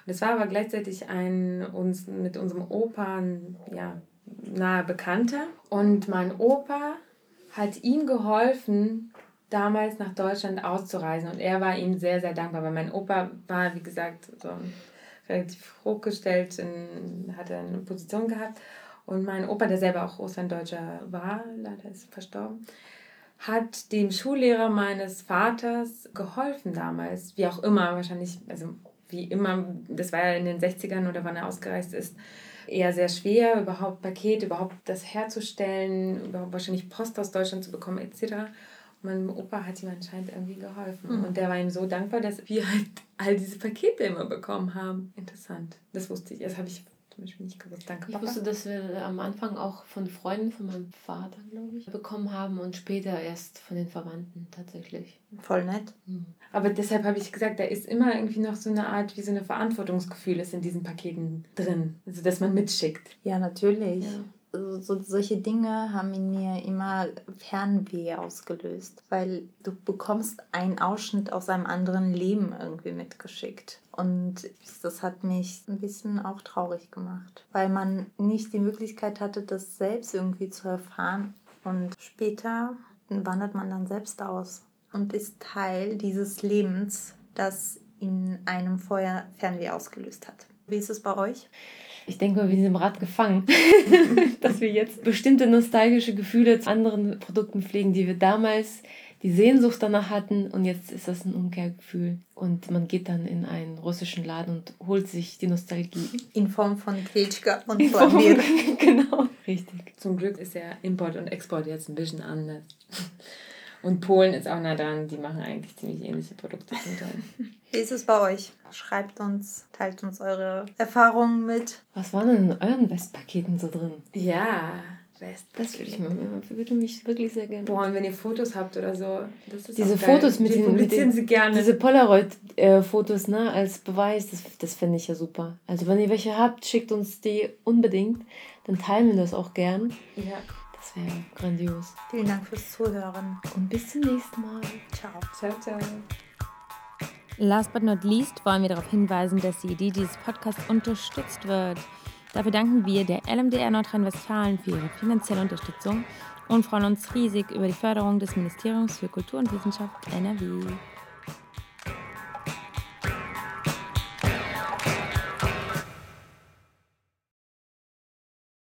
Und es war aber gleichzeitig ein uns mit unserem Opa ja, nahe Bekannter. Und mein Opa hat ihm geholfen, damals nach Deutschland auszureisen. Und er war ihm sehr, sehr dankbar, weil mein Opa war, wie gesagt, so relativ hochgestellt, in, hatte eine Position gehabt. Und mein Opa, der selber auch Russlanddeutscher war, leider ist verstorben, hat dem Schullehrer meines Vaters geholfen damals. Wie auch immer, wahrscheinlich, also wie immer, das war ja in den 60ern oder wann er ausgereist ist, eher sehr schwer, überhaupt Pakete, überhaupt das herzustellen, überhaupt wahrscheinlich Post aus Deutschland zu bekommen, etc. Mein Opa hat ihm anscheinend irgendwie geholfen. Mhm. Und der war ihm so dankbar, dass wir halt all diese Pakete immer bekommen haben. Interessant. Das wusste ich. Das habe ich zum Beispiel nicht gewusst. Danke, Ich Papa. wusste, dass wir am Anfang auch von Freunden von meinem Vater, glaube ich, bekommen haben und später erst von den Verwandten tatsächlich. Voll nett. Hm. Aber deshalb habe ich gesagt, da ist immer irgendwie noch so eine Art, wie so eine Verantwortungsgefühl ist in diesen Paketen drin. Also, dass man mitschickt. Ja, natürlich. Ja. So, solche Dinge haben in mir immer Fernweh ausgelöst, weil du bekommst einen Ausschnitt aus einem anderen Leben irgendwie mitgeschickt. Und das hat mich ein bisschen auch traurig gemacht, weil man nicht die Möglichkeit hatte, das selbst irgendwie zu erfahren. Und später wandert man dann selbst aus und ist Teil dieses Lebens, das in einem vorher Fernweh ausgelöst hat. Wie ist es bei euch? Ich denke mal, wir sind im Rad gefangen, dass wir jetzt bestimmte nostalgische Gefühle zu anderen Produkten pflegen, die wir damals die Sehnsucht danach hatten und jetzt ist das ein Umkehrgefühl und man geht dann in einen russischen Laden und holt sich die Nostalgie. In Form von Gretschka und In Form- Flambier. genau, richtig. Zum Glück ist ja Import und Export jetzt ein bisschen anders. Und Polen ist auch nah dran, die machen eigentlich ziemlich ähnliche Produkte zum Teil. Wie ist es bei euch? Schreibt uns, teilt uns eure Erfahrungen mit. Was waren denn in euren Westpaketen so drin? Ja, Rest. Das würde ich mir, würde mich wirklich sehr gerne. Boah, und wenn ihr Fotos habt oder so, das ist Diese. Fotos mit Die den, mit publizieren den sie gerne. diese Polaroid-Fotos, ne, als Beweis, das, das fände ich ja super. Also wenn ihr welche habt, schickt uns die unbedingt, dann teilen wir das auch gern. ja. Das wäre grandios. Vielen Dank fürs Zuhören. Und bis zum nächsten Mal. Ciao. Ciao, ciao. Last but not least wollen wir darauf hinweisen, dass die Idee dieses Podcasts unterstützt wird. Dafür danken wir der LMDR Nordrhein-Westfalen für ihre finanzielle Unterstützung und freuen uns riesig über die Förderung des Ministeriums für Kultur und Wissenschaft NRW.